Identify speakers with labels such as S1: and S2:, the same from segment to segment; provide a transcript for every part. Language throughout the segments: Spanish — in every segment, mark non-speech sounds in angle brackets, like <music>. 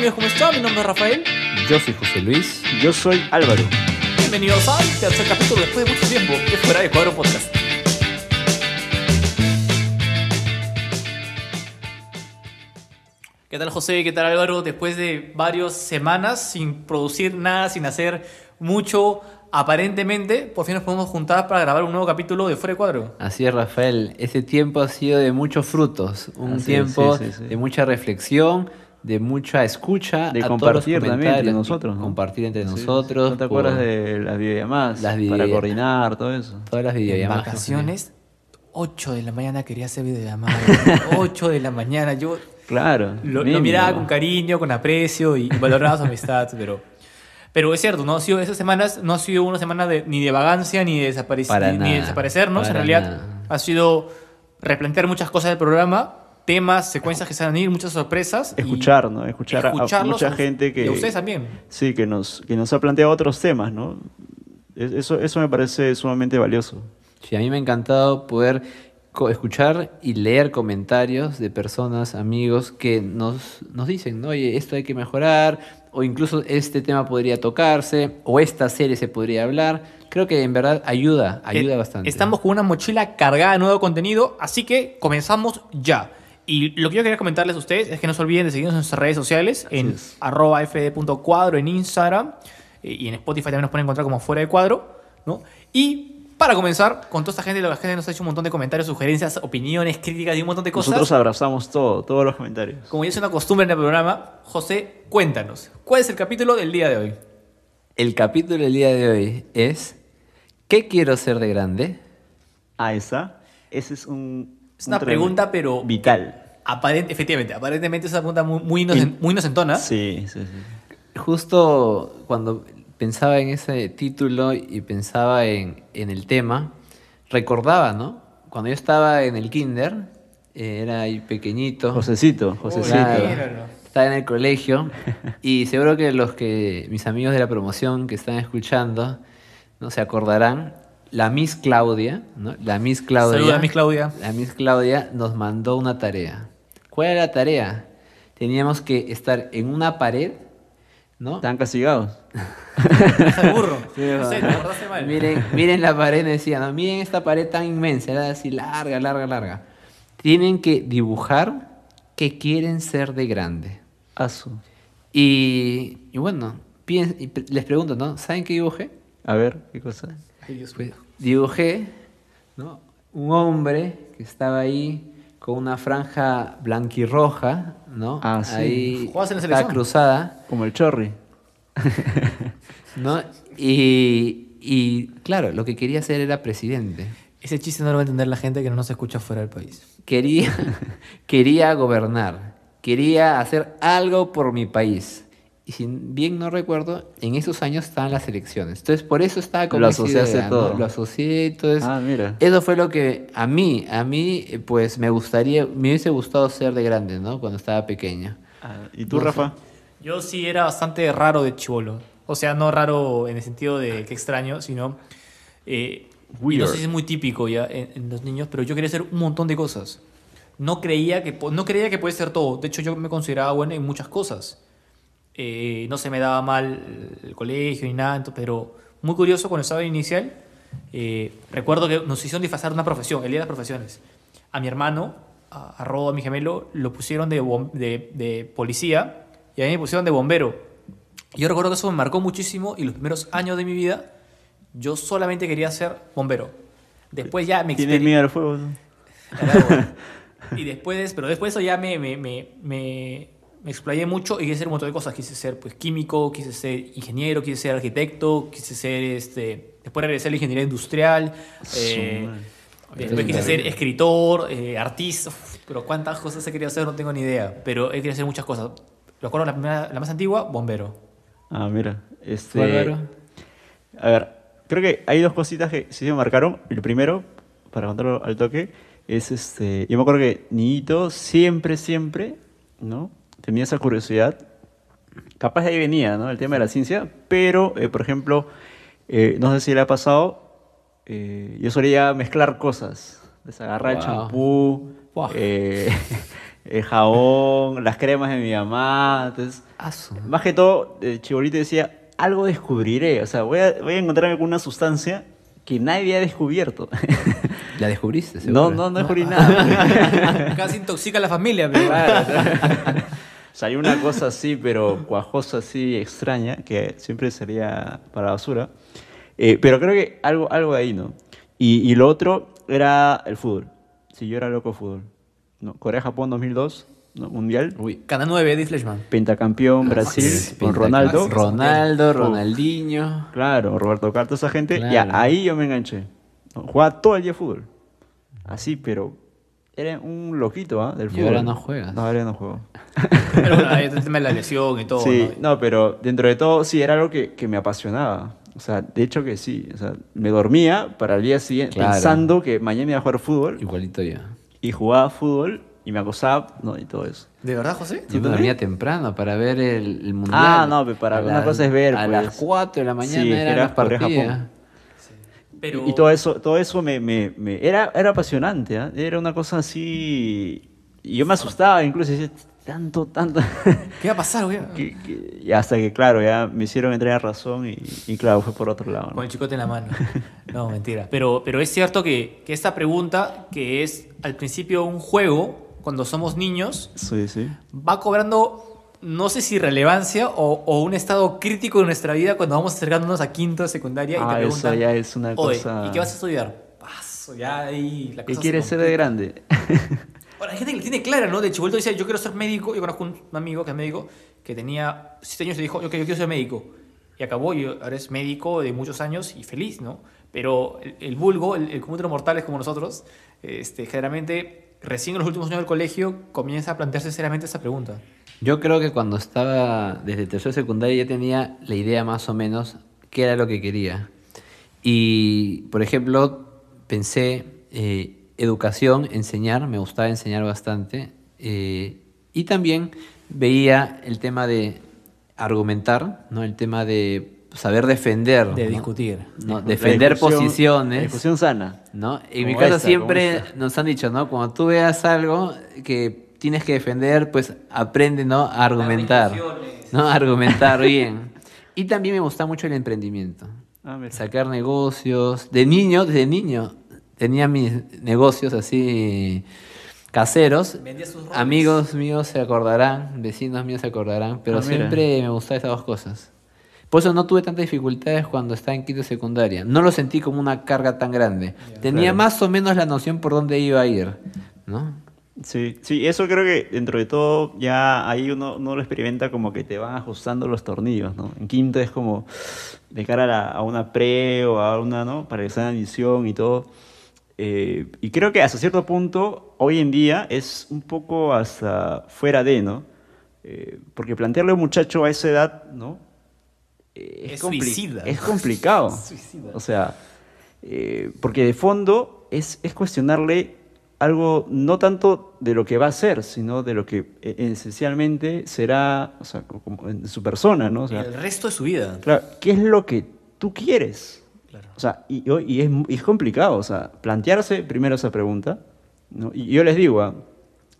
S1: amigos? ¿Cómo están? Mi nombre es Rafael.
S2: Yo soy José Luis.
S3: Yo soy Álvaro.
S1: Bienvenidos al tercer capítulo después de mucho tiempo de Fuera de Cuadro Podcast. ¿Qué tal José? ¿Qué tal Álvaro? Después de varias semanas sin producir nada, sin hacer mucho, aparentemente, por fin nos podemos juntar para grabar un nuevo capítulo de Fuera de Cuadro.
S2: Así es, Rafael. Ese tiempo ha sido de muchos frutos. Un
S3: Así es,
S2: tiempo
S3: sí, sí, sí.
S2: de mucha reflexión, de mucha escucha.
S3: De
S2: a todos los
S3: compartir también entre nosotros, ¿no?
S2: Compartir entre
S3: Sí,
S2: nosotros.
S3: ¿No te
S2: por
S3: acuerdas de las videollamadas?
S2: Las
S3: Para
S2: videollamadas.
S3: coordinar, todo eso.
S2: Todas las
S1: En
S2: videollamadas. que
S1: vacaciones, 8 de la mañana quería hacer videollamada. <laughs> 8 de la mañana, yo
S3: Claro.
S1: Lo, lo miraba con cariño, con aprecio y valoraba su amistad, <laughs> pero, pero es cierto, no ha sido esas semanas, no ha sido una semana de, ni de vagancia ni de, desaparec-
S2: Para
S1: ni, ni de
S2: nada,
S1: desaparecernos, en
S2: para
S1: realidad
S2: nada.
S1: ha sido replantear muchas cosas del programa, temas, secuencias que se van a ir, muchas sorpresas. y
S3: Escuchar, ¿no? Escuchar, a- mucha
S1: a-
S3: gente que...
S1: Y a ustedes también.
S3: Sí, que nos, que nos ha planteado otros temas, ¿no? Es- Eso, eso me parece sumamente valioso.
S2: Sí, a mí me ha encantado poder escuchar y leer comentarios de personas, amigos, que nos, nos dicen, ¿no? oye, esto hay que mejorar, o incluso este tema podría tocarse, o esta serie se podría hablar. Creo que en verdad ayuda, ayuda
S1: Eh,
S2: bastante.
S1: Estamos con una mochila cargada de nuevo contenido, así que comenzamos ya. Y lo que yo quería comentarles a ustedes es que no se olviden de seguirnos en nuestras redes sociales, en
S3: es.
S1: arroba fd.cuadro en Instagram eh, y en Spotify también nos pueden encontrar como fuera de cuadro. ¿no? Y para comenzar, con toda esta gente, la gente nos ha hecho un montón de comentarios, sugerencias, opiniones, críticas y un montón de cosas.
S3: Nosotros abrazamos todo, todos los comentarios.
S1: Como ya es una costumbre en el programa, José, cuéntanos, ¿cuál es el capítulo del día de hoy?
S2: El capítulo del día de hoy es ¿Qué quiero ser de grande?
S3: Ah, esa. Ese es un...
S1: Es
S3: un
S1: una
S3: tremendo-
S1: pregunta, pero
S3: Vital.
S1: Aparent- efectivamente, aparentemente es una pregunta muy, muy, inocen- muy inocentona.
S3: Sí, sí, sí.
S2: Justo cuando pensaba en ese título y pensaba en, en el tema, recordaba, ¿no? Cuando yo estaba en el kinder, eh, era ahí pequeñito.
S3: Josecito, Josecito.
S2: Claro. Estaba en el colegio <laughs> y seguro que los que mis amigos de la promoción que están escuchando no se acordarán la Miss Claudia, ¿no? La Miss Claudia.
S1: Saluda a Miss Claudia.
S2: La Miss Claudia nos mandó una tarea. ¿Cuál era la tarea? Teníamos que estar en una pared, ¿no?
S3: Están castigados. <laughs>
S1: Burro. <laughs>
S2: Sí,
S1: no sé, te mal.
S2: Miren, miren la pared, decía, ¿no? miren esta pared tan inmensa, era así larga, larga, larga. Tienen que dibujar que quieren ser de grande.
S3: Asu.
S2: Y, y bueno, y pre- les pregunto, ¿no? ¿Saben qué dibujé?
S3: A ver, ¿qué cosa?
S1: Ay, Dios
S2: Pues dibujé, ¿no? Un hombre que estaba ahí con una franja blanquirroja, ¿no?
S3: Ah, sí.
S2: Ahí
S1: ¿Jugabas en la
S2: estaba
S1: selección?
S2: cruzada,
S3: Como el chorri.
S2: ¿no? Y, y claro, lo que quería hacer era presidente.
S1: Ese chiste no lo va a entender la gente que no nos escucha fuera del país.
S2: Quería, <laughs> quería gobernar, quería hacer algo por mi país. Y si bien no recuerdo, en esos años estaban las elecciones. Entonces, por eso estaba con
S3: Lo asociaste
S2: idea, ¿no?
S3: todo.
S2: Lo asocié, entonces...
S3: Ah, mira.
S2: Eso fue lo que a mí, a mí, pues me gustaría, me hubiese gustado ser de grande, ¿no? Cuando estaba pequeño.
S3: Ah, ¿Y tú,
S2: No sé.
S3: Rafa?
S1: Yo sí era bastante raro de chivolo. O sea, no raro en el sentido de que extraño, sino... eh, y no sé si es muy típico ya en, en los niños, pero yo quería hacer un montón de cosas. No creía que, no creía que puede ser todo. De hecho, yo me consideraba bueno en muchas cosas. Eh, no se me daba mal el colegio ni nada, pero muy curioso cuando estaba en inicial. eh, recuerdo que nos hicieron disfrazar una profesión, el día de las profesiones. A mi hermano, a, a Rodo, a mi gemelo, lo pusieron de, de, de policía y a mí me pusieron de bombero. Yo recuerdo que eso me marcó muchísimo y los primeros años de mi vida yo solamente quería ser bombero. Después ya me
S3: ¿Tienes miedo al fuego? no? <laughs>
S1: Y después, pero después de eso ya me, me, me, me, me explayé mucho y quise hacer un montón de cosas. Quise ser pues químico, quise ser ingeniero, quise ser arquitecto, quise ser este. Después regresé a la ingeniería industrial. eh, después quise ser escritor, eh, artista. uf, pero cuántas cosas he querido hacer no tengo ni idea. Pero he querido hacer muchas cosas. Recuerdo la, primera, la más antigua, bombero.
S3: Ah, mira. Este. A ver, creo que hay dos cositas que sí me marcaron. El primero, para contarlo al toque, es este. Yo me acuerdo que niñito siempre, siempre, ¿no? Tenía esa curiosidad. Capaz de ahí venía, ¿no? El tema de la ciencia. Pero, eh, por ejemplo, eh, no sé si le ha pasado. eh, yo solía mezclar cosas. Desagarrar el
S2: Wow.
S3: champú.
S2: Wow.
S3: eh, <laughs> el jabón, las cremas de mi mamá. Entonces,
S2: Asu.
S3: más que todo, el chibolito decía, algo descubriré. O sea, voy a, voy a encontrarme con una sustancia que nadie ha descubierto. <laughs>
S2: ¿La descubriste?
S3: no,
S2: seguro?
S3: no, no descubrí nada. <laughs>
S1: Casi intoxica a la familia, pero...
S3: Salió una cosa así, pero cuajosa, así, extraña, que siempre sería para la basura. Eh, pero creo que algo, algo de ahí, ¿no? Y, y lo otro era el fútbol. Sí, yo era loco fútbol. ¿no? Corea-Japón 2002, ¿no? Mundial.
S2: Uy.
S1: Canal 9, Eddie Fleshman.
S3: Pentacampeón Brasil
S2: Sí,
S3: con Ronaldo.
S2: Ronaldo. Ronaldinho.
S3: Claro, Roberto Carlos, esa gente. Y ahí yo me enganché. Jugaba todo el día fútbol. Así, pero era un loquito ¿ah? del
S2: Y
S3: fútbol.
S2: ahora no juegas.
S3: No, ahora no juego. <laughs>
S1: Pero bueno, ahí está el tema de la lesión y todo,
S3: Sí,
S1: ¿no?
S3: no, pero dentro de todo sí era algo que, que me apasionaba. O sea, de hecho que sí. O sea, me dormía para el día siguiente
S2: Claro.
S3: pensando que mañana iba a jugar fútbol
S2: Igualito yo.
S3: y jugaba fútbol y me acosaba, ¿no? Y todo eso.
S1: ¿De verdad, José?
S2: Yo me dormía temprano para ver el, el mundial.
S3: Ah, no, pero para-
S2: A
S3: una
S2: las-
S3: cosa es ver,
S2: A
S3: pues.
S2: las 4 de la mañana
S3: Sí,
S2: eran
S3: era
S2: las
S3: Corea-Japón.
S2: partidas.
S1: Pero...
S3: Y todo eso, todo eso me, me- me- era, era apasionante, ¿ah? Era una cosa así... Y yo me asustaba incluso, decía, tanto, tanto... <laughs>
S1: ¿Qué va a pasar, güey?
S3: que- que- y hasta que, claro, ya me hicieron entrar en razón y, y claro, fue por otro lado. ¿no?
S1: Con el chicote en la mano. <laughs> No, mentira. Pero, pero es cierto que, que esta pregunta, que es al principio un juego, cuando somos niños,
S3: Sí, sí.
S1: va cobrando, no sé si relevancia o, o un estado crítico de nuestra vida cuando vamos acercándonos a quinto de secundaria y
S3: Ah,
S1: te
S3: eso
S1: preguntan,
S3: ya es una
S1: "Oye,
S3: cosa-
S1: ¿y qué vas a estudiar? Paso, ya ahí la
S3: ¿Qué
S1: cosa se
S3: quieres ser de grande? <laughs>
S1: Bueno, hay gente que la tiene clara, ¿no? De chivuelto dice, yo quiero ser médico. Yo conozco un amigo que es médico, que tenía 7 años y dijo, yo, quiero- yo quiero ser médico. Y acabó y ahora es médico de muchos años y feliz, ¿no? Pero el, el vulgo, el, el común de los mortales como nosotros, este, generalmente recién en los últimos años del colegio comienza a plantearse seriamente esa pregunta.
S2: Yo creo que cuando estaba desde tercero de secundaria ya tenía la idea más o menos qué era lo que quería. Y, por ejemplo, pensé eh, educación, enseñar, me gustaba enseñar bastante. eh, y también veía el tema de argumentar, ¿no? el tema de saber defender.
S1: De
S2: ¿no?
S1: discutir.
S2: ¿no? Defender
S3: La
S2: posiciones.
S3: discusión sana.
S2: ¿no? En mi
S3: Como
S2: casa
S3: esta,
S2: siempre nos han dicho, ¿no? Cuando tú veas algo que tienes que defender, pues aprende, ¿no? A argumentar. ¿No? A argumentar <laughs> bien. Y también me gusta mucho el emprendimiento.
S3: Ah.
S2: Sacar negocios. De niño, desde niño, tenía mis negocios así caseros.
S1: Sus.
S2: Amigos míos se acordarán, vecinos míos se acordarán, pero
S3: Ah,
S2: siempre me gustaban esas dos cosas. Por eso no tuve tantas dificultades cuando estaba en quinto secundaria. No lo sentí como una carga tan grande. Tenía
S3: Claro.
S2: más o menos la noción por dónde iba a ir, ¿no?
S3: Sí, sí, eso creo que dentro de todo ya ahí uno, uno lo experimenta como que te van ajustando los tornillos, ¿no? En quinto es como de cara a, la- a una pre o a una, ¿no? Para examen de admisión y todo. Eh, y creo que hasta cierto punto, hoy en día, es un poco hasta fuera de, ¿no? Eh, porque plantearle a un muchacho a esa edad, ¿no? Eh,
S1: Es
S3: compli-
S1: suicida.
S3: Es complicado. <laughs>
S1: Suicida.
S3: O sea, eh, porque de fondo es, es cuestionarle algo no tanto de lo que va a ser, sino de lo que eh, esencialmente será, o sea, co- como en su persona, ¿no? O sea,
S1: el resto de su vida.
S3: claro, ¿qué es lo que tú quieres?
S1: Claro.
S3: O sea, y, y- y es, y es complicado, o sea, plantearse primero esa pregunta, ¿no? Y yo les digo, ah,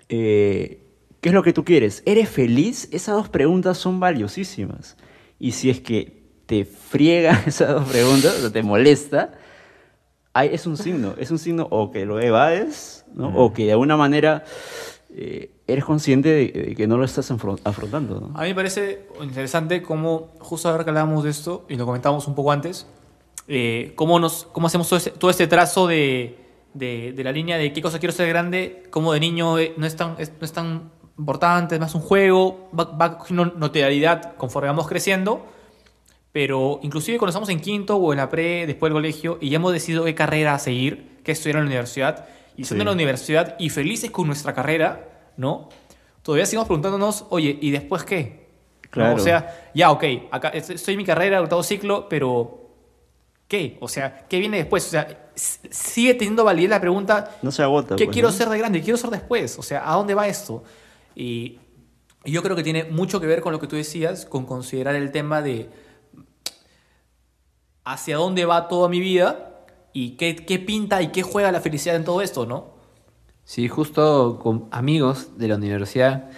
S3: eh, ¿qué es lo que tú quieres? ¿Eres feliz? Esas dos preguntas son valiosísimas. Y si es que te friega <laughs> esas dos preguntas, o sea, te molesta, ahí es un signo, es un signo o que lo evades, ¿no? o que de alguna manera eh, eres consciente de, de que no lo estás afron- afrontando. ¿no?
S1: A mí me parece interesante cómo, justo ahora que hablábamos de esto, y lo comentábamos un poco antes, eh, cómo, nos, cómo hacemos todo, ese- todo este trazo de, de- de la línea de qué cosa quiero ser grande, cómo de niño eh, no es tan, es- no es tan importante, es más un juego, va, va cogiendo notoriedad conforme vamos creciendo, pero inclusive cuando estamos en quinto o en la pre, después del colegio, y ya hemos decidido qué carrera seguir, qué estudiar en la universidad, y estando
S3: Sí.
S1: en la universidad y felices con nuestra carrera, ¿no? Todavía seguimos preguntándonos, oye, ¿y después qué? ¿No?
S3: Claro.
S1: O sea, ya, ok, acá es- estoy en mi carrera, octavo ciclo, pero ¿qué? O sea, ¿qué viene después? O sea, sigue teniendo validez la pregunta,
S3: No se agota.
S1: ¿qué
S3: pues,
S1: quiero
S3: ¿no?
S1: ser de grande? ¿Qué quiero ser después? O sea, ¿a dónde va esto? Y yo creo que tiene mucho que ver con lo que tú decías, con considerar el tema de hacia dónde va toda mi vida y qué, qué pinta y qué juega la felicidad en todo esto, ¿no?
S2: Sí, justo con amigos de la universidad,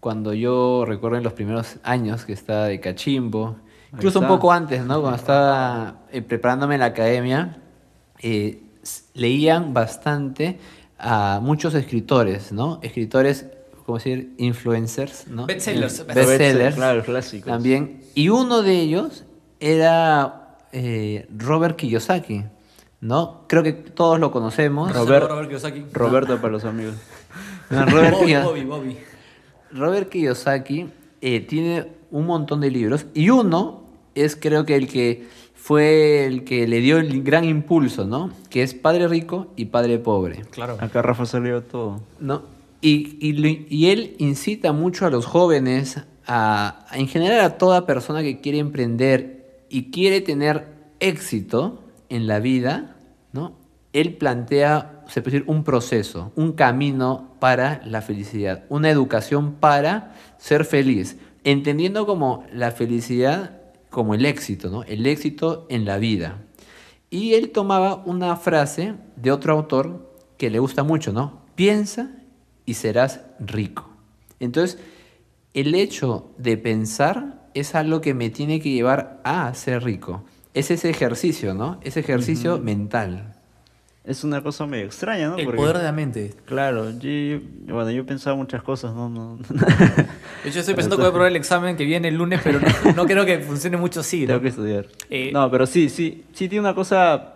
S2: cuando yo recuerdo en los primeros años que estaba de cachimbo, incluso un poco antes, ¿no? Cuando estaba eh, preparándome en la academia, eh, leían bastante a muchos escritores, ¿no? Escritores, ¿cómo decir? Influencers, ¿no?
S1: Bestsellers.
S2: Eh, Bestsellers.
S3: Claro, clásicos.
S2: También. Y uno de ellos era eh, Robert Kiyosaki, ¿no? Creo que todos lo conocemos.
S3: Robert-
S1: Robert Kiyosaki.
S3: Roberto para los amigos.
S2: No, Robert,
S1: Bobby, Bobby, Bobby.
S2: Robert Kiyosaki eh, tiene un montón de libros y uno es creo que el que fue el que le dio el gran impulso, ¿no? Que es Padre Rico y Padre Pobre.
S1: Claro.
S3: Acá Rafa salió todo.
S2: ¿no? Y, y y él incita mucho a los jóvenes, a, a- en general a toda persona que quiere emprender y quiere tener éxito en la vida, ¿no? Él plantea, se puede decir, un proceso, un camino para la felicidad, una educación para ser feliz, entendiendo como la felicidad como el éxito, ¿no? El éxito en la vida. Y él tomaba una frase de otro autor que le gusta mucho, ¿no? Piensa y serás rico. Entonces, el hecho de pensar es algo que me tiene que llevar a ser rico. Es ese ejercicio, ¿no? Ese ejercicio mental.
S3: Es una cosa medio extraña, ¿no?
S1: El
S3: Porque-
S1: poder de la mente.
S3: Claro, yo, yo- bueno, yo pensaba muchas cosas, ¿no? no
S1: De hecho, <laughs> estoy pensando que voy a probar el examen que viene el lunes, pero no, no creo que funcione mucho así. ¿no?
S3: Tengo que estudiar.
S1: Eh,
S3: no, pero sí, sí, sí tiene una cosa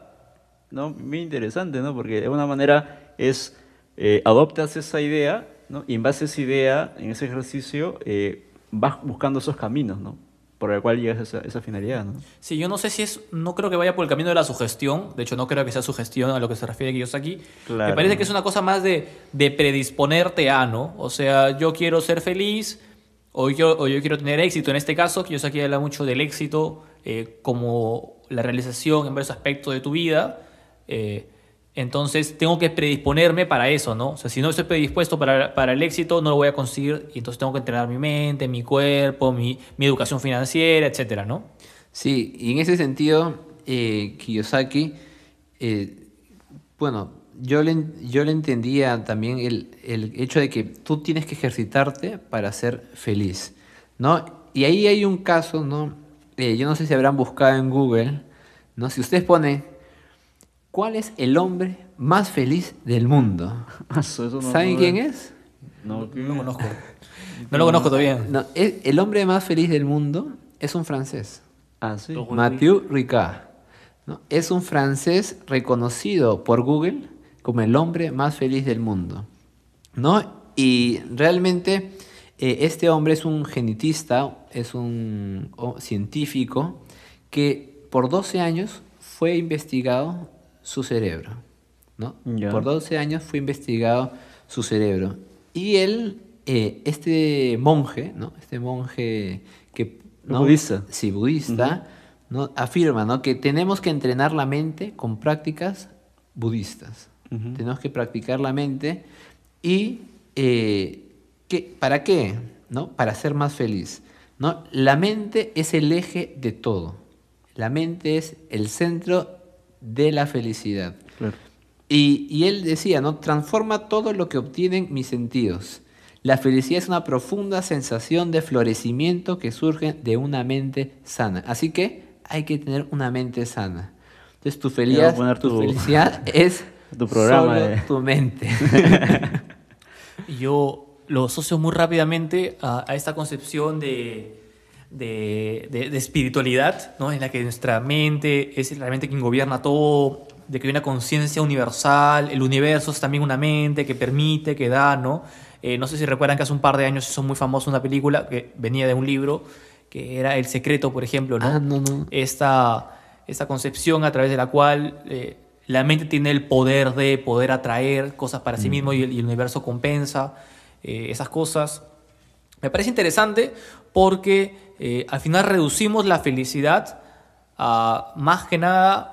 S3: ¿no? muy interesante, ¿no? Porque de alguna manera es, eh, adoptas esa idea, ¿no? Y en base a esa idea, en ese ejercicio, eh, vas buscando esos caminos, ¿no? Por el cual llegas a esa, esa finalidad, ¿no?
S1: Sí, yo no sé si es, no creo que vaya por el camino de la sugestión, de hecho no creo que sea sugestión a lo que se refiere Kiyosaki.
S3: Claro.
S1: Me parece que es una cosa más de, de predisponerte a, ¿no? O sea, yo quiero ser feliz o yo, o yo quiero tener éxito. En este caso, Kiyosaki habla mucho del éxito eh, como la realización en varios aspectos de tu vida. eh, entonces tengo que predisponerme para eso, ¿no? O sea, si no estoy predispuesto para, para el éxito, no lo voy a conseguir y entonces tengo que entrenar mi mente, mi cuerpo, mi, mi educación financiera, etcétera, ¿no?
S2: Sí, y en ese sentido, eh, Kiyosaki, eh, bueno, yo le, yo le entendía también el, el hecho de que tú tienes que ejercitarte para ser feliz, ¿no? Y ahí hay un caso, ¿no? Eh, yo no sé si habrán buscado en Google, ¿no? Si ustedes ponen, ¿cuál es el hombre más feliz del mundo?
S3: Eso no-
S2: ¿Saben quién es?
S3: No,
S1: No lo conozco. <laughs> No lo conozco todavía.
S2: No, es- el hombre más feliz del mundo es un francés.
S3: Ah, sí.
S2: Mathieu Ricard. ¿no? Es un francés reconocido por Google como el hombre más feliz del mundo. ¿no? Y realmente eh, este hombre es un genetista, es un científico que por 12 años fue investigado su cerebro. ¿no? Por 12 años fue investigado su cerebro. Y él, eh, este monje, ¿no? este monje que... ¿no?
S3: Budista.
S2: Sí, budista, ¿no? afirma ¿no? que tenemos que entrenar la mente con prácticas budistas. Tenemos que practicar la mente y eh, ¿qué- ¿para qué? ¿No? Para ser más feliz. ¿no? La mente es el eje de todo. La mente es el centro de la felicidad.
S3: Claro.
S2: Y, y él decía, ¿no? Transforma todo lo que obtienen mis sentidos. La felicidad es una profunda sensación de florecimiento que surge de una mente sana. Así que hay que tener una mente sana. Entonces tu, felicidad,
S3: poner
S2: tu
S3: tu-
S2: felicidad <laughs> es
S3: tu programa
S2: solo tu mente.
S1: Y <laughs> Yo lo asocio muy rápidamente a, a esta concepción de, de, de- de espiritualidad, ¿no? en la que nuestra mente es realmente quien gobierna todo, de que hay una conciencia universal, el universo es también una mente que permite, que da, ¿no? Eh, no sé si recuerdan que hace un par de años hizo muy famosa una película que venía de un libro, que era El Secreto, por ejemplo, ¿no?
S2: Ah, no, no.
S1: esta, esta concepción a través de la cual eh, la mente tiene el poder de poder atraer cosas para sí mismo y el, y el universo compensa eh, esas cosas. Me parece interesante porque eh, al final reducimos la felicidad a más que nada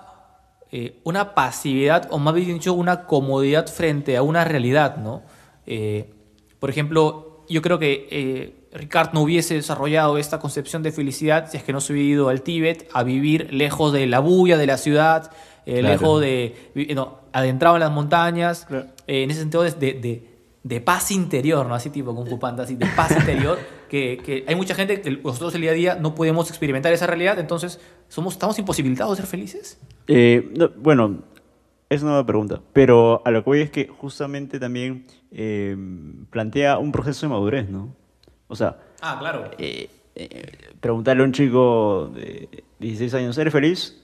S1: eh, una pasividad o más bien dicho una comodidad frente a una realidad, ¿no? Eh, por ejemplo, yo creo que eh, Ricard no hubiese desarrollado esta concepción de felicidad si es que no se hubiera ido al Tíbet a vivir lejos de la bulla de la ciudad, eh,
S2: Claro.
S1: lejos de, no, adentrado en las montañas,
S3: Claro.
S1: eh, en ese sentido de, de, de- de paz interior, ¿no? Así tipo Fu Panda, así de paz <laughs> interior, que, que hay mucha gente que nosotros el día a día no podemos experimentar esa realidad, entonces somos, estamos imposibilitados de ser felices.
S3: Eh, no, bueno, es una nueva pregunta, pero a lo que voy es que justamente también eh, plantea un proceso de madurez, ¿no? O sea,
S1: Ah, claro.
S3: eh, eh, preguntarle a un chico de 16 años, ¿eres feliz?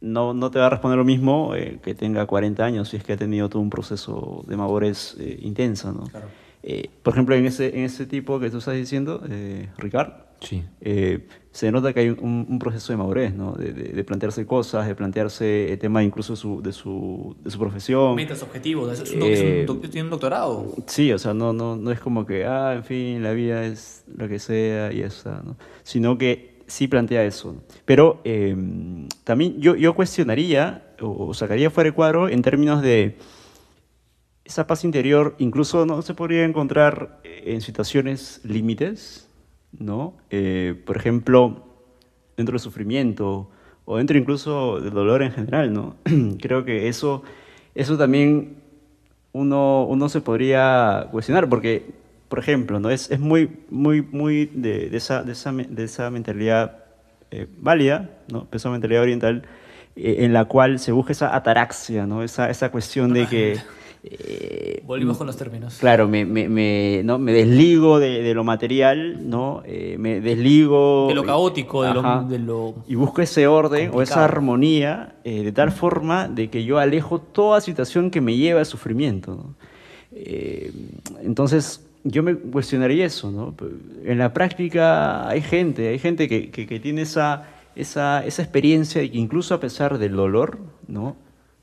S3: No, no te va a responder lo mismo eh, que tenga 40 años si es que ha tenido todo un proceso de madurez eh, intensa, ¿no?
S1: Claro.
S3: Eh, por ejemplo, en ese, en ese tipo que tú estás diciendo, eh, Ricardo,
S2: Sí.
S3: eh, se nota que hay un, un proceso de madurez, ¿no? De, de- de plantearse cosas, de plantearse el tema incluso de su, de su, de su profesión.
S1: Metas, objetivos, es un, es un
S3: Eh,
S1: tiene un doctorado.
S3: Sí, o sea, no, no, no es como que, ah, en fin, la vida es lo que sea y esa, ¿no? Sino que sí plantea eso. ¿no? Pero eh, también yo, yo cuestionaría o, o sacaría fuera de cuadro en términos de esa paz interior, incluso no se podría encontrar eh, en situaciones límites, ¿no? Eh, por ejemplo, dentro del sufrimiento o dentro incluso del dolor en general, ¿no? <clears throat> Creo que eso, eso también uno, uno se podría cuestionar, porque, por ejemplo, ¿no? es, es muy, muy, muy de, de esa, de, esa, de esa mentalidad eh, válida, ¿no? esa mentalidad oriental, eh, en la cual se busca esa ataraxia, ¿no? esa, esa cuestión de que... eh,
S1: Volvimos con los términos.
S3: Claro, me, me, me, ¿no? me desligo de, de lo material, ¿no? Eh, me desligo...
S1: De lo caótico, de lo- de
S3: Y busco ese orden o esa armonía eh, de tal forma de que yo alejo toda situación que me lleva al sufrimiento, ¿no? Entonces, yo me cuestionaría eso, ¿no? En la práctica hay gente, hay gente que, que- que tiene esa, esa, esa experiencia y que incluso a pesar del dolor, ¿no?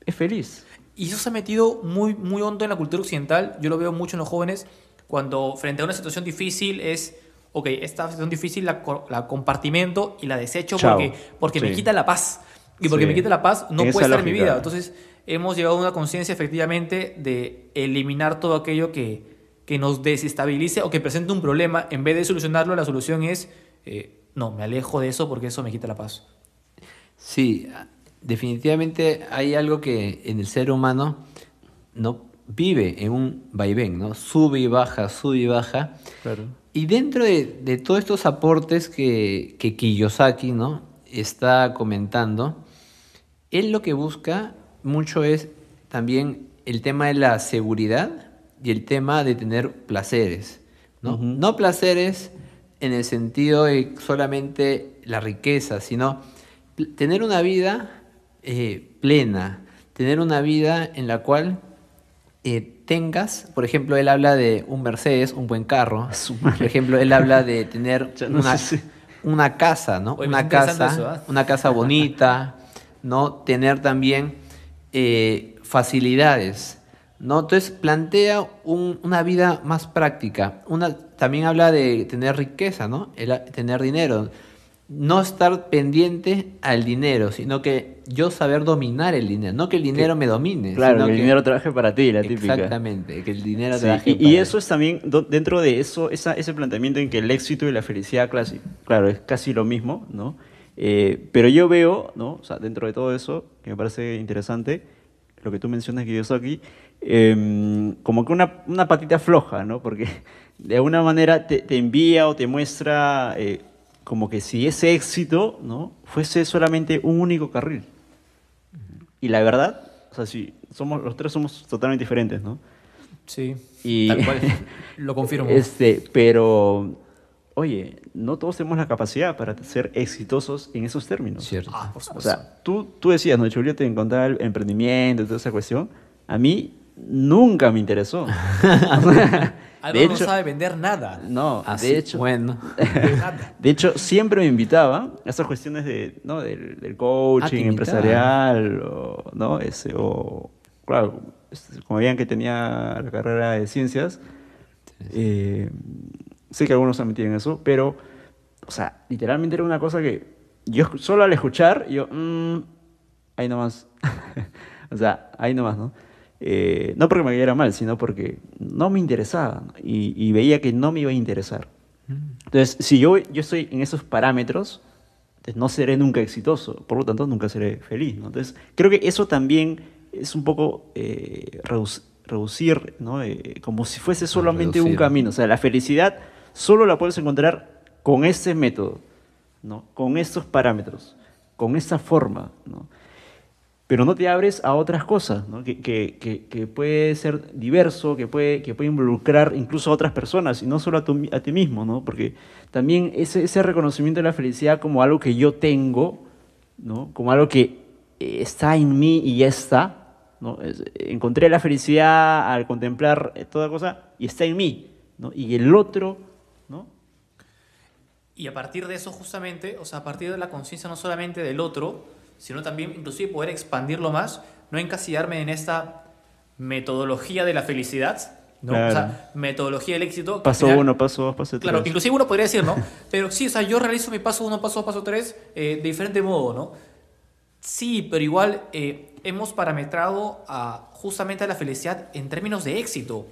S3: Es feliz.
S1: Y eso se ha metido muy, muy hondo en la cultura occidental. Yo lo veo mucho en los jóvenes. Cuando frente a una situación difícil es, ok, esta situación difícil la, la compartimento y la desecho
S3: Chao.
S1: porque, porque me
S3: Sí.
S1: quita la paz. Y porque
S3: Sí.
S1: me quita la paz no
S3: En
S1: puede
S3: esa
S1: estar en mi vida. Entonces hemos llegado a una conciencia efectivamente de eliminar todo aquello que, que nos desestabilice o que presente un problema. En vez de solucionarlo, la solución es, eh, no, me alejo de eso porque eso me quita la paz.
S2: Sí, definitivamente hay algo que en el ser humano no vive en un vaivén, ¿no? Sube y baja, sube y baja.
S3: Claro.
S2: Y dentro de, de todos estos aportes que, que Kiyosaki ¿no? está comentando, él lo que busca mucho es también el tema de la seguridad y el tema de tener placeres. ¿no? Placeres en el sentido de solamente la riqueza, sino tener una vida eh, plena, tener una vida en la cual eh, tengas, por ejemplo, él habla de un Mercedes, un buen carro. <laughs> Por ejemplo, él habla de tener <laughs>
S3: no
S2: una,
S3: si-
S2: una casa, ¿no?
S1: Oye,
S2: una casa,
S1: eso, ¿ah?
S2: una casa bonita, ¿no? Tener también eh, facilidades, ¿no? Entonces plantea un- una vida más práctica. Una, también habla de tener riqueza, ¿no? El tener dinero. No estar pendiente al dinero, sino que yo saber dominar el dinero, no que el dinero me domine.
S3: Claro,
S2: sino
S3: que el
S2: que-
S3: dinero trabaje para ti, la típica.
S2: Exactamente, que el dinero
S3: Sí,
S2: trabaje
S3: y, y
S2: para-
S3: eso es también dentro de eso, esa- ese planteamiento en que el éxito y la felicidad, clasi- claro, es casi lo mismo, ¿no? Eh, pero yo veo, ¿no? O sea, dentro de todo eso, que me parece interesante, lo que tú mencionas, Kiyosaki, eh, como que una, una patita floja, ¿no? Porque <laughs> de alguna manera te, te envía o te muestra eh, como que si ese éxito, ¿no? Fuese solamente un único carril. Y la verdad, o sea, si somos, los tres somos totalmente diferentes, ¿no?
S1: Sí.
S3: Y
S1: Tal cual. <laughs> Lo confirmo.
S3: Este, pero, oye, no todos tenemos la capacidad para ser exitosos en esos términos.
S2: Cierto.
S1: Ah, por
S3: O
S1: supuesto.
S3: sea, tú, tú decías, ¿no? Julio, te encontraba el emprendimiento y toda esa cuestión. A mí nunca me interesó. <laughs> <laughs>
S1: Álvaro
S3: de
S1: no
S3: hecho,
S1: sabe vender nada.
S3: no,
S2: Así,
S3: de hecho,
S2: bueno. <laughs>
S3: De hecho, siempre me invitaba a esas cuestiones de, ¿no? del, del
S2: Ah,
S3: coaching
S2: invitaba.
S3: empresarial, o, ¿no? Ese, o, claro, como veían que tenía la carrera de ciencias, eh, sé que algunos se han metido en eso, pero, o sea, literalmente era una cosa que yo solo al escuchar, yo, mm, ahí nomás, <laughs> o sea, ahí nomás, ¿no? Eh, no porque me cayera mal, sino porque no me interesaba ¿no? y, y veía que no me iba a interesar. Entonces, si yo, yo estoy en esos parámetros, Entonces, no seré nunca exitoso, por lo tanto nunca seré feliz. ¿no? Entonces, creo que eso también es un poco eh, reduc- reducir, ¿no? Eh, como si fuese solamente un camino. O sea, la felicidad solo la puedes encontrar con ese método, ¿no? con estos parámetros, con esta forma. ¿no? Pero no te abres a otras cosas, ¿no? que, que- que- que puede ser diverso, que puede, que puede involucrar incluso a otras personas y no solo a, tu- a ti mismo, ¿no? porque también ese, ese reconocimiento de la felicidad como algo que yo tengo, ¿no? como algo que eh, está en mí y ya está. ¿no? Encontré la felicidad al contemplar eh, toda cosa y está en mí. ¿no? Y el otro.
S1: Y a partir de eso, justamente, o sea, a partir de la conciencia no solamente del otro, sino también inclusive poder expandirlo más, no encasillarme en esta metodología de la felicidad, ¿no? O
S3: Claro.
S1: sea, metodología del éxito.
S3: Paso
S1: final-
S3: uno, paso dos, paso tres.
S1: Claro, inclusive uno podría decir, ¿no? <laughs> Pero sí, o sea, yo realizo mi paso uno, paso dos, paso tres eh, de diferente modo, ¿no? Sí, pero igual eh, hemos parametrado a, justamente a la felicidad en términos de éxito,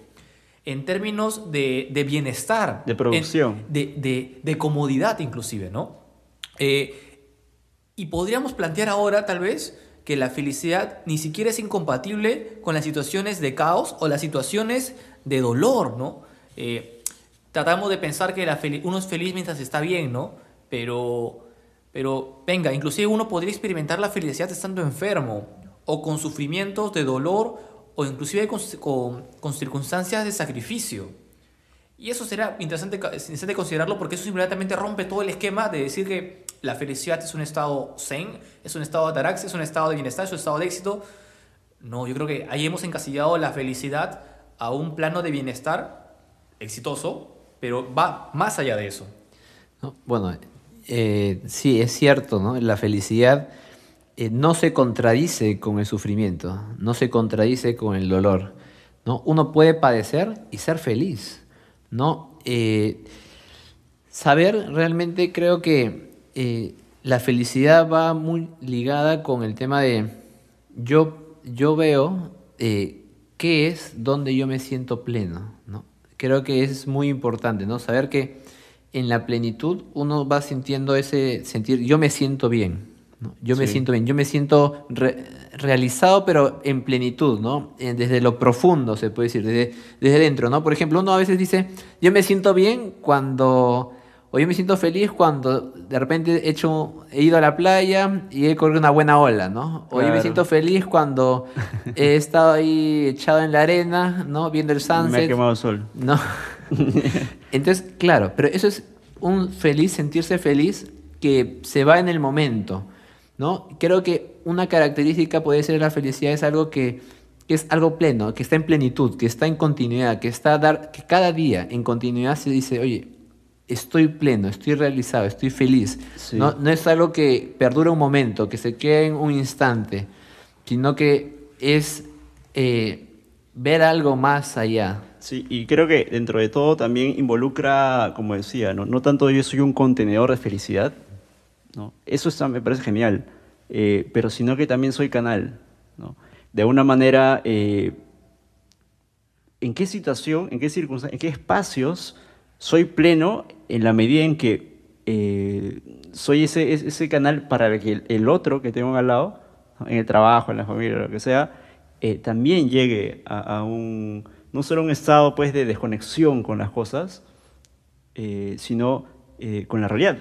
S1: en términos de, de bienestar.
S3: De producción.
S1: en- de, de- de comodidad inclusive, ¿no? Eh, y podríamos plantear ahora, tal vez, que la felicidad ni siquiera es incompatible con las situaciones de caos o las situaciones de dolor, ¿no? Eh, tratamos de pensar que la uno es feliz mientras está bien, ¿no? Pero, pero, venga, inclusive uno podría experimentar la felicidad estando enfermo o con sufrimientos de dolor o inclusive con, con- circunstancias de sacrificio. Y eso será interesante, interesante considerarlo porque eso simplemente rompe todo el esquema de decir que la felicidad es un estado zen, es un estado de ataraxia, es un estado de bienestar, es un estado de éxito. No, yo creo que ahí hemos encasillado la felicidad a un plano de bienestar exitoso, pero va más allá de eso.
S2: ¿no? Bueno, eh, sí, es cierto, ¿no? La felicidad eh, no se contradice con el sufrimiento, no se contradice con el dolor, ¿no? Uno puede padecer y ser feliz, ¿no? Eh, saber realmente creo que eh, la felicidad va muy ligada con el tema de yo, yo veo eh, qué es donde yo me siento pleno, ¿no? Creo que es muy importante, ¿no? Saber que en la plenitud uno va sintiendo ese sentir, yo me siento bien, ¿no? Yo me siento bien, yo me siento re- realizado, pero en plenitud, ¿no? Eh, Desde lo profundo, se puede decir, desde, desde dentro, ¿no? Por ejemplo, uno a veces dice, yo me siento bien cuando, o yo me siento feliz cuando de repente he, hecho, he ido a la playa y he corrido una buena ola, ¿no? O yo me siento feliz cuando he <laughs> estado ahí echado en la arena, ¿no? Viendo el
S3: Me ha
S2: sunset.
S3: quemado el sol.
S2: No. <laughs> Entonces, claro, pero eso es un feliz, sentirse feliz que se va en el momento, ¿no? Creo que una característica puede ser la felicidad es algo que, que es algo pleno, que está en plenitud, que está en continuidad, que está a dar, que cada día en continuidad se dice, oye, estoy pleno, estoy realizado, estoy feliz.
S3: Sí.
S2: No, no es algo que perdura un momento, que se quede en un instante, sino que es eh, ver algo más allá.
S3: Sí, y creo que dentro de todo también involucra, como decía, no, no tanto yo soy un contenedor de felicidad, ¿no? eso está, me parece genial, eh, pero sino que también soy canal. ¿no? De alguna manera, eh, ¿en qué situación, en qué circunstancias, en qué espacios soy pleno en la medida en que eh, soy ese, ese canal para que el, otro que tengo al lado, en el trabajo, en la familia, lo que sea, eh, también llegue a, a un, no solo un estado pues, de desconexión con las cosas, eh, sino eh, con la realidad.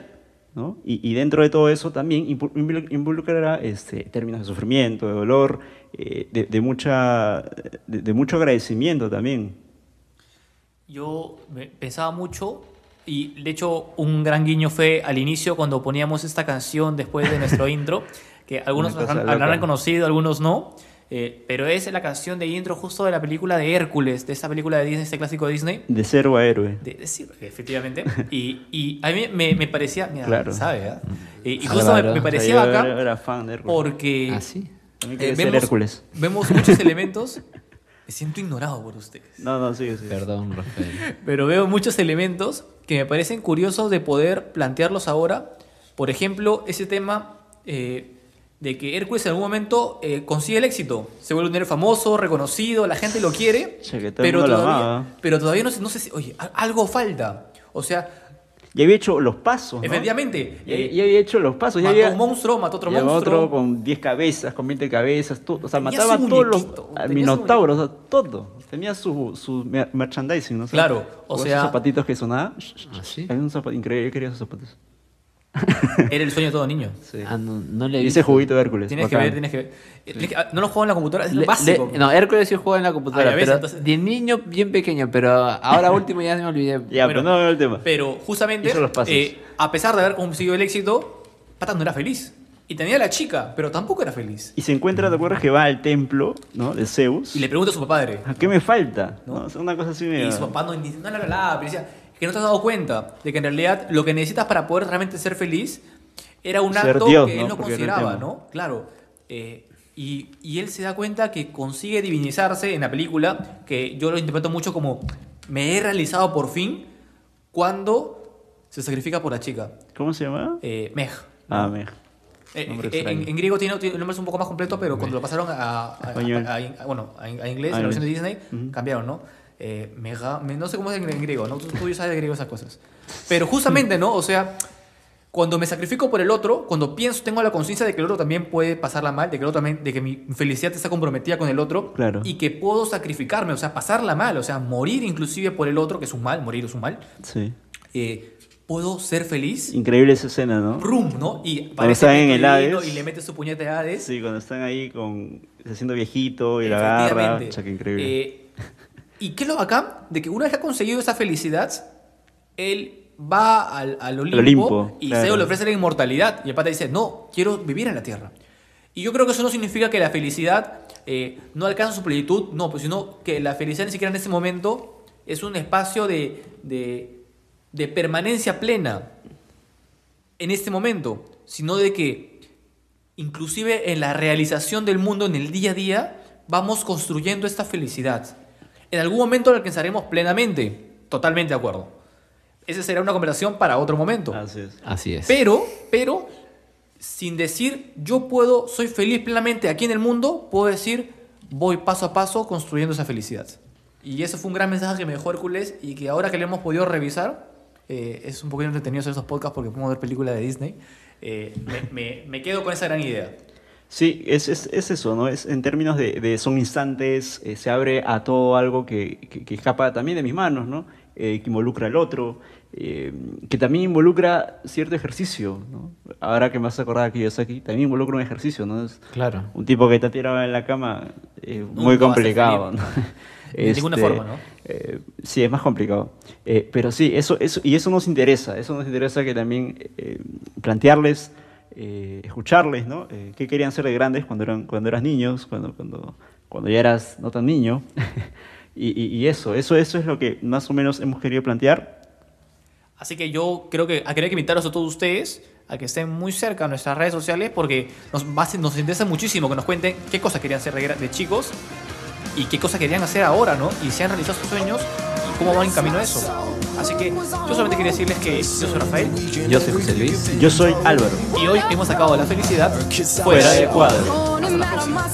S3: ¿no? Y, y dentro de todo eso también involucrará este, términos de sufrimiento, de dolor, de, mucha, de mucho agradecimiento también.
S1: Yo pensaba mucho y de hecho un gran guiño fue al inicio cuando poníamos esta canción después de nuestro <laughs> intro, que algunos habrán, reconocido, algunos no, eh, pero es la canción de intro justo de la película de Hércules, de esta película de Disney, este clásico de Disney.
S3: De cero a héroe.
S1: De, de- sí, efectivamente. Y, y a mí me, me parecía, mira,
S3: Claro.
S1: ¿sabe? ah? Y, y
S2: Ah,
S1: justo me, me
S3: O sea,
S1: parecía
S3: yo
S1: acá
S3: era, era fan de
S1: porque
S2: ¿Ah, sí?
S1: Eh, vemos,
S3: Hércules.
S1: vemos muchos <laughs> elementos. Me siento ignorado por ustedes.
S3: No, no, sí, sí.
S2: Perdón, Rafael. <laughs>
S1: Pero veo muchos elementos que me parecen curiosos de poder plantearlos ahora. Por ejemplo, ese tema eh, de que Hércules en algún momento eh, consigue el éxito. Se vuelve un héroe famoso, reconocido, la gente lo quiere.
S3: Che, que todo el
S1: pero, todavía, pero todavía no, se- no sé si... Oye, algo falta. O sea,
S3: ya había hecho los pasos. ¿no?
S1: Efectivamente. Eh,
S3: ya había hecho los pasos.
S1: Mató
S3: había,
S1: un monstruo, mató otro monstruo.
S3: otro con 10 cabezas, con 20 cabezas, todo. O sea,
S1: Tenía
S3: mataba a todos los minotauros, o sea, todo. Tenía su, su mer- merchandising, ¿no?
S1: Claro, o
S3: esos
S1: sea-
S3: zapatitos que sonaban.
S2: ¿Así?
S3: Había un zapato increíble, yo quería esos zapatos. <laughs>
S1: Era el sueño de todo niño.
S3: Sí.
S2: Ah, no, no le he
S3: Y ese
S2: visto.
S3: juguito de Hércules.
S1: Tienes que ver, tienes que ver. Tienes que- ah, no lo juego en la computadora, es
S2: Le-
S1: básico.
S2: le- no, Hércules sí juega en la computadora,
S1: Ah,
S2: pero
S1: entonces-
S2: de niño bien pequeño, pero ahora <laughs> último ya me olvidé.
S3: Ya,
S1: Bueno,
S3: pero no el tema.
S1: Pero justamente, eh, a pesar de haber conseguido el éxito, Pata no era feliz. Y tenía a la chica, pero tampoco era feliz.
S3: Y se encuentra, ¿te acuerdas que va al templo, ¿no? De Zeus.
S1: Y le pregunta a su padre.
S3: ¿A qué me falta?
S1: ¿No?
S3: Sea, una cosa así medio-
S1: Y su papá no, ni- no le hablaba, pero decía que no te has dado cuenta de que en realidad lo que necesitas para poder realmente ser feliz era un
S3: Ser
S1: acto
S3: Dios,
S1: que
S3: ¿no?
S1: él no
S3: el
S1: consideraba. ¿no? Claro. Eh, y, y él se da cuenta que consigue divinizarse en la película, que yo lo interpreto mucho como me he realizado por fin cuando se sacrifica por la chica.
S3: ¿Cómo se llama?
S1: Eh, Meg.
S3: Ah, me.
S1: Eh, eh, en, en griego tiene, tiene un nombre un poco más completo, pero cuando lo pasaron a, a- a- a- bueno, inglés,
S3: Ah,
S1: en la versión de. Disney,
S3: Ujú.
S1: cambiaron, ¿no? Eh, mega, me- no sé cómo es en, griego, ¿no? Tú, tú sabes de griego esas cosas. Pero justamente, ¿no? O sea, cuando me sacrifico por el otro, cuando pienso, tengo la conciencia de que el otro también puede pasarla mal, de que el otro también, de que mi felicidad está comprometida con el otro,
S3: Claro.
S1: y que puedo sacrificarme, o sea, pasarla mal, o sea, morir inclusive por el otro, que es un mal, morir es un mal,
S3: Sí.
S1: eh, puedo ser feliz
S3: Increíble esa escena, ¿no?
S1: rum, ¿no? Y
S3: Cuando están en el Hades.
S1: y le mete su puñete a Hades.
S3: Sí, cuando están ahí con haciendo viejito y la agarra.
S1: Efectivamente.
S3: Cha, qué increíble.
S1: Eh, ¿Y qué es lo bacán? De que una vez que ha conseguido esa felicidad, él va al, al Olimpo,
S3: Olimpo,
S1: y
S3: claro.
S1: Zeus le ofrece la inmortalidad. Y el pata dice, no, quiero vivir en la tierra. Y yo creo que eso no significa que la felicidad eh, no alcanza su plenitud, no, pues sino que la felicidad ni siquiera en ese momento es un espacio de, de, de permanencia plena en este momento, sino de que inclusive en la realización del mundo en el día a día, vamos construyendo esta felicidad. En algún momento la alcanzaremos plenamente, totalmente de acuerdo. Esa será una conversación para otro momento.
S3: Así es.
S2: Así es.
S1: Pero, pero, sin decir yo puedo, soy feliz plenamente aquí en el mundo, puedo decir voy paso a paso construyendo esa felicidad. Y ese fue un gran mensaje que me dejó Hércules y que ahora que lo hemos podido revisar, eh, es un poquito entretenido hacer estos podcasts porque podemos ver películas de Disney. eh, me, me- me quedo con esa gran idea.
S3: Sí, es, es, es eso, ¿no? Es en términos de, de son instantes, eh, se abre a todo algo que, que- que escapa también de mis manos, ¿no? Eh, que involucra al otro, eh, que también involucra cierto ejercicio, ¿no? Ahora que me has acordado que yo estoy aquí, también involucra un ejercicio, ¿no? Es
S2: Claro.
S3: un tipo que está tirado en la cama, eh, muy complicado. ¿no? <laughs>
S1: De ninguna forma, ¿no?
S3: eh, sí, es más complicado. Eh, pero sí, eso, eso, y eso nos interesa, eso nos interesa que también eh, plantearles, eh, escucharles, ¿no? Eh, ¿Qué querían ser de grandes cuando eran cuando eras niños, cuando, cuando, cuando ya eras no tan niño? <laughs> y, y- y eso, eso, eso es lo que más o menos hemos querido plantear.
S1: Así que yo creo que quería que invitarlos a todos ustedes a que estén muy cerca de nuestras redes sociales porque nos, a ser- nos interesa muchísimo que nos cuenten qué cosas querían gra- de chicos y qué cosas querían hacer ahora, ¿no? Y si han realizado sus sueños y cómo van en camino a eso. Así que yo solamente quería decirles que yo soy Rafael
S2: Yo soy José Luis.
S3: Yo soy Álvaro.
S1: y hoy hemos sacado la felicidad
S3: Fuera de cuadro.
S1: Hasta la próxima.